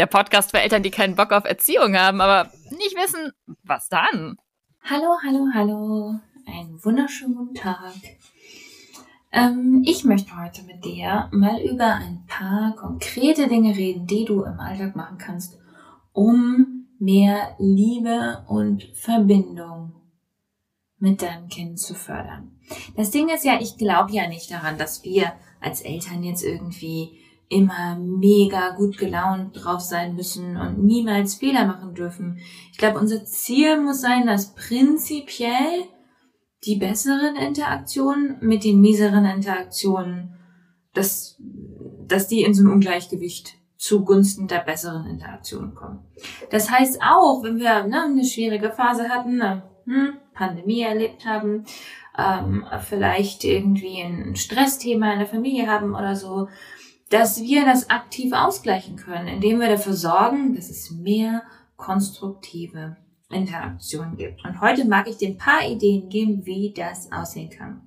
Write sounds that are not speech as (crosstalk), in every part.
der Podcast für Eltern, die keinen Bock auf Erziehung haben, aber nicht wissen, was dann. Hallo, hallo, hallo. Einen wunderschönen guten Tag. Ähm, ich möchte heute mit dir mal über ein paar konkrete Dinge reden, die du im Alltag machen kannst, um mehr Liebe und Verbindung mit deinem Kind zu fördern. Das Ding ist ja, ich glaube ja nicht daran, dass wir als Eltern jetzt irgendwie immer mega gut gelaunt drauf sein müssen und niemals Fehler machen dürfen. Ich glaube, unser Ziel muss sein, dass prinzipiell die besseren Interaktionen mit den mieseren Interaktionen, dass, dass die in so ein Ungleichgewicht zugunsten der besseren Interaktionen kommen. Das heißt auch, wenn wir ne, eine schwierige Phase hatten, eine hm, Pandemie erlebt haben, ähm, vielleicht irgendwie ein Stressthema in der Familie haben oder so, dass wir das aktiv ausgleichen können, indem wir dafür sorgen, dass es mehr konstruktive Interaktionen gibt. Und heute mag ich dir ein paar Ideen geben, wie das aussehen kann.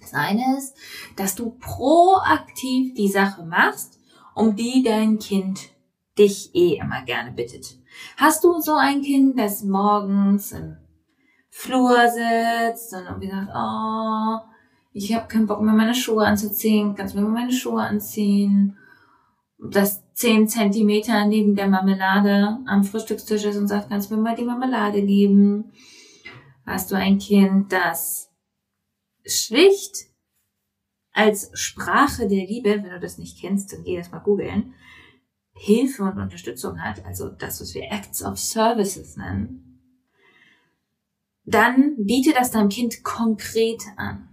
Das eine ist, dass du proaktiv die Sache machst, um die dein Kind dich eh immer gerne bittet. Hast du so ein Kind, das morgens im Flur sitzt und irgendwie sagt, oh, ich habe keinen Bock mehr meine Schuhe anzuziehen, kannst du mir mal meine Schuhe anziehen. Das zehn Zentimeter neben der Marmelade am Frühstückstisch ist und sagt, kannst du mir mal die Marmelade geben. Hast du ein Kind, das schlicht als Sprache der Liebe, wenn du das nicht kennst, dann geh das mal googeln, Hilfe und Unterstützung hat, also das, was wir Acts of Services nennen, dann biete das deinem Kind konkret an.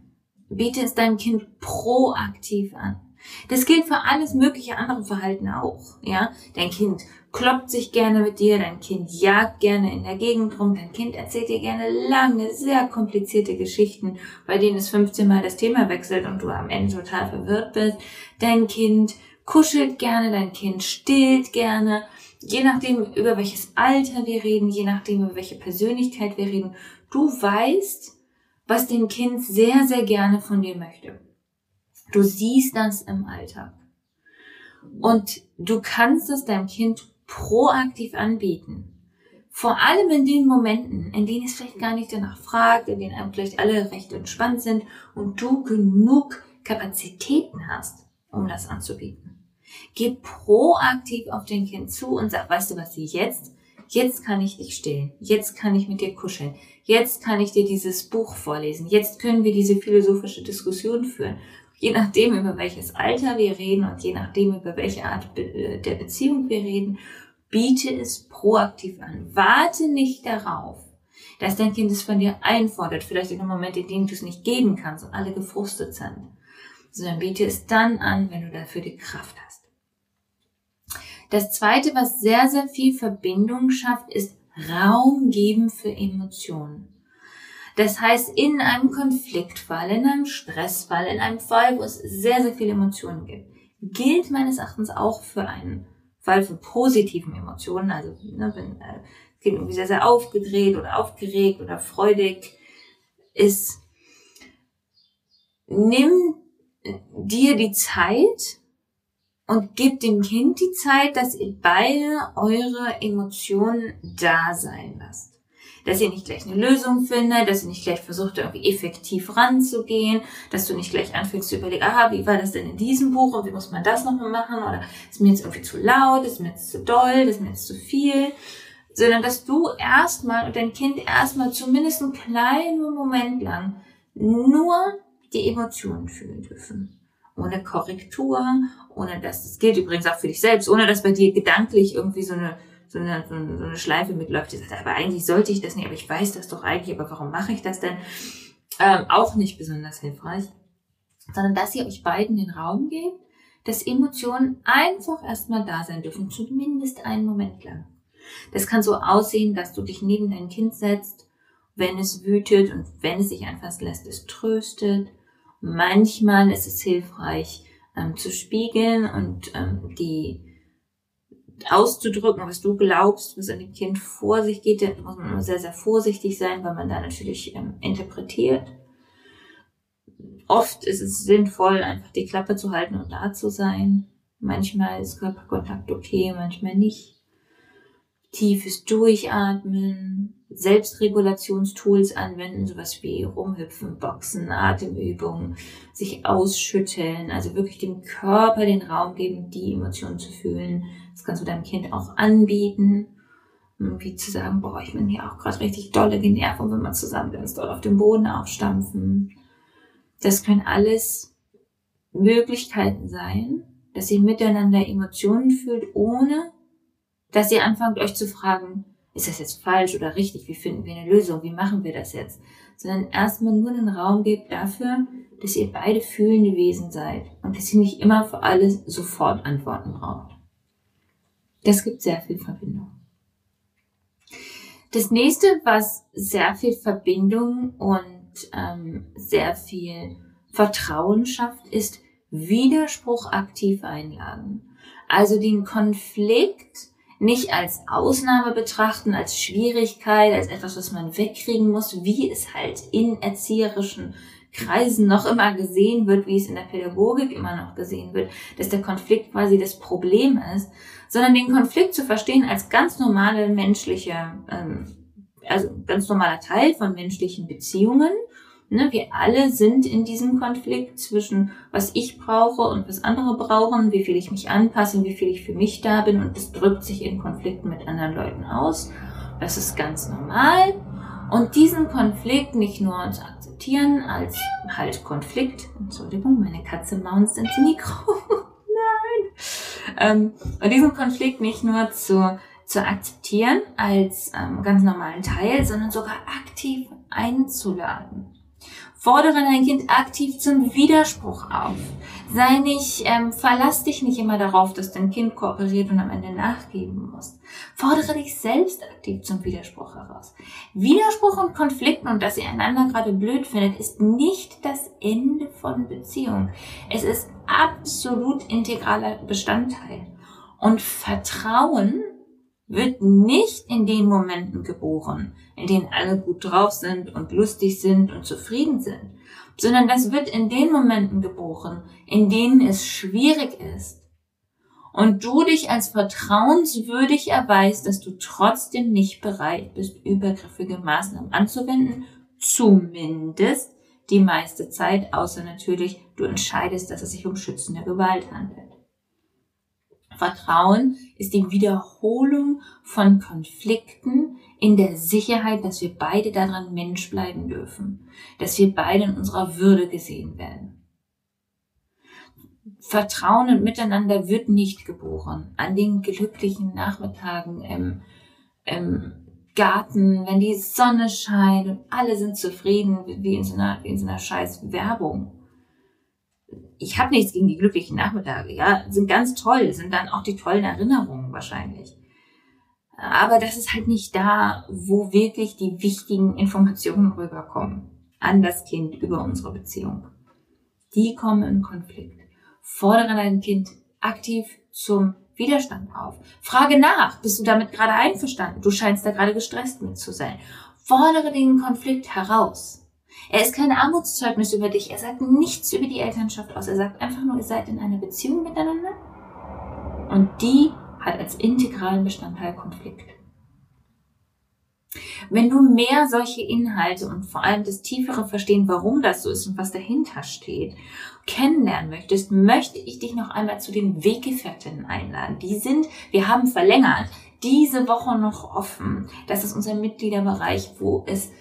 Biete es deinem Kind proaktiv an. Das gilt für alles mögliche andere Verhalten auch, ja. Dein Kind kloppt sich gerne mit dir, dein Kind jagt gerne in der Gegend rum, dein Kind erzählt dir gerne lange, sehr komplizierte Geschichten, bei denen es 15 Mal das Thema wechselt und du am Ende total verwirrt bist. Dein Kind kuschelt gerne, dein Kind stillt gerne. Je nachdem, über welches Alter wir reden, je nachdem, über welche Persönlichkeit wir reden, du weißt, was dein Kind sehr, sehr gerne von dir möchte. Du siehst das im Alltag. Und du kannst es deinem Kind proaktiv anbieten. Vor allem in den Momenten, in denen es vielleicht gar nicht danach fragt, in denen vielleicht alle recht entspannt sind und du genug Kapazitäten hast, um das anzubieten. Geh proaktiv auf dein Kind zu und sag, weißt du was, sie jetzt jetzt kann ich dich stillen, jetzt kann ich mit dir kuscheln, jetzt kann ich dir dieses Buch vorlesen, jetzt können wir diese philosophische Diskussion führen. Je nachdem, über welches Alter wir reden und je nachdem, über welche Art äh, der Beziehung wir reden, biete es proaktiv an. Warte nicht darauf, dass dein Kind es von dir einfordert, vielleicht in einem Moment, in dem du es nicht geben kannst und alle gefrustet sind, sondern biete es dann an, wenn du dafür die Kraft hast. Das zweite, was sehr, sehr viel Verbindung schafft, ist Raum geben für Emotionen. Das heißt, in einem Konfliktfall, in einem Stressfall, in einem Fall, wo es sehr, sehr viele Emotionen gibt, gilt meines Erachtens auch für einen Fall von positiven Emotionen. Also ne, wenn äh, das Kind irgendwie sehr, sehr aufgedreht oder aufgeregt oder freudig ist, nimm dir die Zeit und gib dem Kind die Zeit, dass ihr beide eure Emotionen da sein lasst. Dass ihr nicht gleich eine Lösung findet, dass ihr nicht gleich versucht, irgendwie effektiv ranzugehen, dass du nicht gleich anfängst zu überlegen, aha, wie war das denn in diesem Buch und wie muss man das nochmal machen oder ist mir jetzt irgendwie zu laut, ist mir jetzt zu doll, ist mir jetzt zu viel, sondern dass du erstmal und dein Kind erstmal zumindest einen kleinen Moment lang nur die Emotionen fühlen dürfen. Ohne Korrektur, ohne dass, das gilt übrigens auch für dich selbst, ohne dass bei dir gedanklich irgendwie so eine, so eine, so eine, Schleife mitläuft, die sagt, aber eigentlich sollte ich das nicht, aber ich weiß das doch eigentlich, aber warum mache ich das denn? Ähm, auch nicht besonders hilfreich. Sondern dass ihr euch beiden den Raum gebt, dass Emotionen einfach erstmal da sein dürfen, zumindest einen Moment lang. Das kann so aussehen, dass du dich neben dein Kind setzt, wenn es wütet und wenn es sich anfassen lässt, es tröstet Manchmal ist es hilfreich, ähm, zu spiegeln und ähm, die auszudrücken, was du glaubst, was an dem Kind vor sich geht. Da muss man immer sehr, sehr vorsichtig sein, weil man da natürlich ähm, interpretiert. Oft ist es sinnvoll, einfach die Klappe zu halten und da zu sein. Manchmal ist Körperkontakt okay, manchmal nicht. Tiefes Durchatmen, Selbstregulationstools anwenden, sowas wie rumhüpfen, Boxen, Atemübungen, sich ausschütteln, also wirklich dem Körper den Raum geben, die Emotionen zu fühlen. Das kannst du deinem Kind auch anbieten, wie zu sagen, boah, ich bin hier auch gerade richtig dolle genervt und wenn man zusammen ganz doll auf dem Boden aufstampfen. Das können alles Möglichkeiten sein, dass ihr miteinander Emotionen fühlt, ohne dass ihr anfangt euch zu fragen, ist das jetzt falsch oder richtig? Wie finden wir eine Lösung? Wie machen wir das jetzt? Sondern erstmal nur einen Raum gebt dafür, dass ihr beide fühlende Wesen seid und dass ihr nicht immer für alles sofort Antworten braucht. Das gibt sehr viel Verbindung. Das nächste, was sehr viel Verbindung und ähm, sehr viel Vertrauen schafft, ist Widerspruch aktiv einladen. Also den Konflikt nicht als Ausnahme betrachten, als Schwierigkeit, als etwas, was man wegkriegen muss, wie es halt in erzieherischen Kreisen noch immer gesehen wird, wie es in der Pädagogik immer noch gesehen wird, dass der Konflikt quasi das Problem ist, sondern den Konflikt zu verstehen als ganz normale menschliche, ähm, also ganz normaler Teil von menschlichen Beziehungen Ne, wir alle sind in diesem Konflikt zwischen, was ich brauche und was andere brauchen, wie viel ich mich anpasse, wie viel ich für mich da bin und es drückt sich in Konflikten mit anderen Leuten aus. Das ist ganz normal. Und diesen Konflikt nicht nur zu akzeptieren als halt Konflikt, Entschuldigung, meine Katze maunzt ins Mikro. (laughs) Nein. Ähm, und diesen Konflikt nicht nur zu, zu akzeptieren als ähm, ganz normalen Teil, sondern sogar aktiv einzuladen. Fordere dein Kind aktiv zum Widerspruch auf. Sei nicht, ähm, verlass dich nicht immer darauf, dass dein Kind kooperiert und am Ende nachgeben muss. Fordere dich selbst aktiv zum Widerspruch heraus. Widerspruch und Konflikten und dass ihr einander gerade blöd findet, ist nicht das Ende von Beziehung. Es ist absolut integraler Bestandteil. Und Vertrauen wird nicht in den Momenten geboren, in denen alle gut drauf sind und lustig sind und zufrieden sind, sondern das wird in den Momenten geboren, in denen es schwierig ist und du dich als vertrauenswürdig erweist, dass du trotzdem nicht bereit bist, übergriffige Maßnahmen anzuwenden, zumindest die meiste Zeit, außer natürlich du entscheidest, dass es sich um schützende Gewalt handelt. Vertrauen ist die Wiederholung von Konflikten in der Sicherheit, dass wir beide daran Mensch bleiben dürfen, dass wir beide in unserer Würde gesehen werden. Vertrauen und Miteinander wird nicht geboren an den glücklichen Nachmittagen im, im Garten, wenn die Sonne scheint und alle sind zufrieden, wie in so einer, in so einer scheiß Werbung ich habe nichts gegen die glücklichen Nachmittage, ja, sind ganz toll, sind dann auch die tollen Erinnerungen wahrscheinlich. Aber das ist halt nicht da, wo wirklich die wichtigen Informationen rüberkommen an das Kind über unsere Beziehung. Die kommen in Konflikt. Fordere dein Kind aktiv zum Widerstand auf. Frage nach, bist du damit gerade einverstanden? Du scheinst da gerade gestresst mit zu sein. Fordere den Konflikt heraus. Er ist kein Armutszeugnis über dich. Er sagt nichts über die Elternschaft aus. Er sagt einfach nur, ihr seid in einer Beziehung miteinander. Und die hat als integralen Bestandteil Konflikt. Wenn du mehr solche Inhalte und vor allem das tiefere Verstehen, warum das so ist und was dahinter steht, kennenlernen möchtest, möchte ich dich noch einmal zu den Weggefährtinnen einladen. Die sind, wir haben verlängert, diese Woche noch offen. Das ist unser Mitgliederbereich, wo es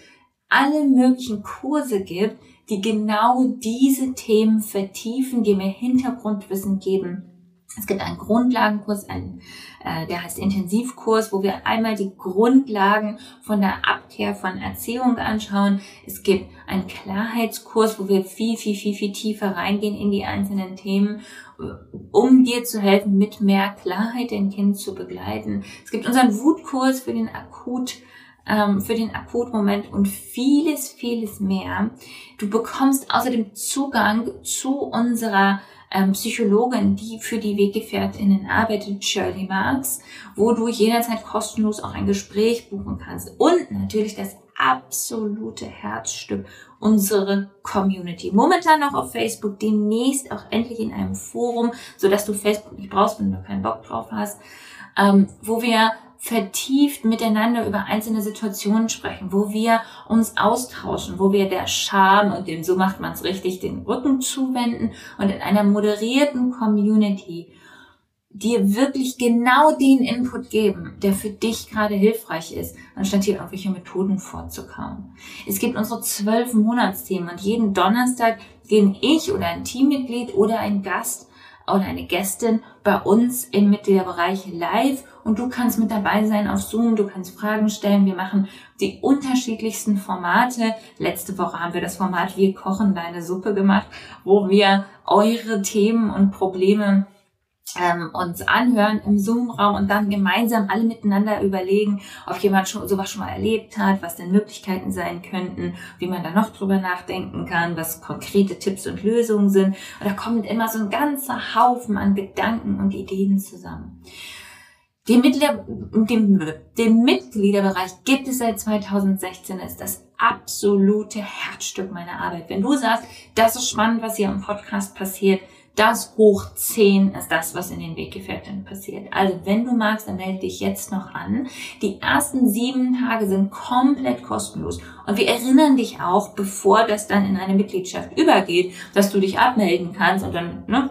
alle möglichen Kurse gibt, die genau diese Themen vertiefen, die mir Hintergrundwissen geben es gibt einen Grundlagenkurs, einen, äh, der heißt Intensivkurs, wo wir einmal die Grundlagen von der Abkehr von Erziehung anschauen. Es gibt einen Klarheitskurs, wo wir viel, viel, viel, viel tiefer reingehen in die einzelnen Themen, um dir zu helfen, mit mehr Klarheit dein Kind zu begleiten. Es gibt unseren Wutkurs für den Akut ähm, für den Akutmoment und vieles, vieles mehr. Du bekommst außerdem Zugang zu unserer ähm, Psychologin, die für die WeggefährtInnen arbeitet, Shirley Marks, wo du jederzeit kostenlos auch ein Gespräch buchen kannst. Und natürlich das absolute Herzstück, unsere Community. Momentan noch auf Facebook, demnächst auch endlich in einem Forum, so dass du Facebook nicht brauchst, wenn du keinen Bock drauf hast, ähm, wo wir vertieft miteinander über einzelne Situationen sprechen, wo wir uns austauschen, wo wir der Scham und dem so macht man es richtig den Rücken zuwenden und in einer moderierten Community dir wirklich genau den Input geben, der für dich gerade hilfreich ist, anstatt hier irgendwelche Methoden vorzukauen. Es gibt unsere zwölf Monatsthemen und jeden Donnerstag gehen ich oder ein Teammitglied oder ein Gast oder eine Gästin bei uns im Mitgliederbereich live und du kannst mit dabei sein auf Zoom, du kannst Fragen stellen. Wir machen die unterschiedlichsten Formate. Letzte Woche haben wir das Format Wir kochen deine Suppe gemacht, wo wir eure Themen und Probleme ähm, uns anhören im Zoom-Raum und dann gemeinsam alle miteinander überlegen, ob jemand schon sowas schon mal erlebt hat, was denn Möglichkeiten sein könnten, wie man da noch drüber nachdenken kann, was konkrete Tipps und Lösungen sind. Und da kommt immer so ein ganzer Haufen an Gedanken und Ideen zusammen. Den, Mitglieder, den, den Mitgliederbereich gibt es seit 2016, ist das absolute Herzstück meiner Arbeit. Wenn du sagst, das ist spannend, was hier im Podcast passiert, das hoch 10 ist das, was in den Weggefährten passiert. Also wenn du magst, dann melde dich jetzt noch an. Die ersten sieben Tage sind komplett kostenlos. Und wir erinnern dich auch, bevor das dann in eine Mitgliedschaft übergeht, dass du dich abmelden kannst und dann ne,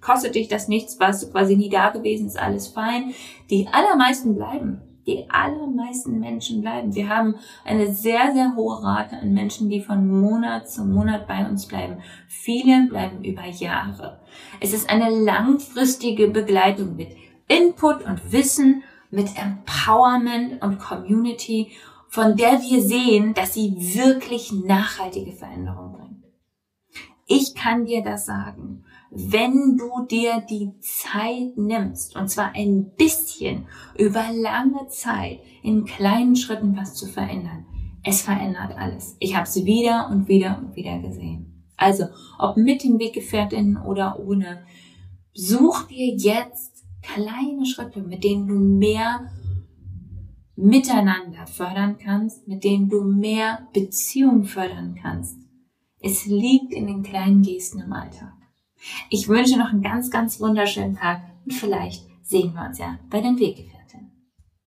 kostet dich das nichts, du quasi nie da gewesen, ist alles fein. Die allermeisten bleiben die allermeisten Menschen bleiben. Wir haben eine sehr, sehr hohe Rate an Menschen, die von Monat zu Monat bei uns bleiben. Viele bleiben über Jahre. Es ist eine langfristige Begleitung mit Input und Wissen, mit Empowerment und Community, von der wir sehen, dass sie wirklich nachhaltige Veränderung bringt. Ich kann dir das sagen wenn du dir die Zeit nimmst, und zwar ein bisschen über lange Zeit in kleinen Schritten was zu verändern. Es verändert alles. Ich habe es wieder und wieder und wieder gesehen. Also, ob mit den Weggefährtinnen oder ohne, such dir jetzt kleine Schritte, mit denen du mehr miteinander fördern kannst, mit denen du mehr Beziehung fördern kannst. Es liegt in den kleinen Gesten im Alltag. Ich wünsche noch einen ganz, ganz wunderschönen Tag und vielleicht sehen wir uns ja bei den Weggefährten.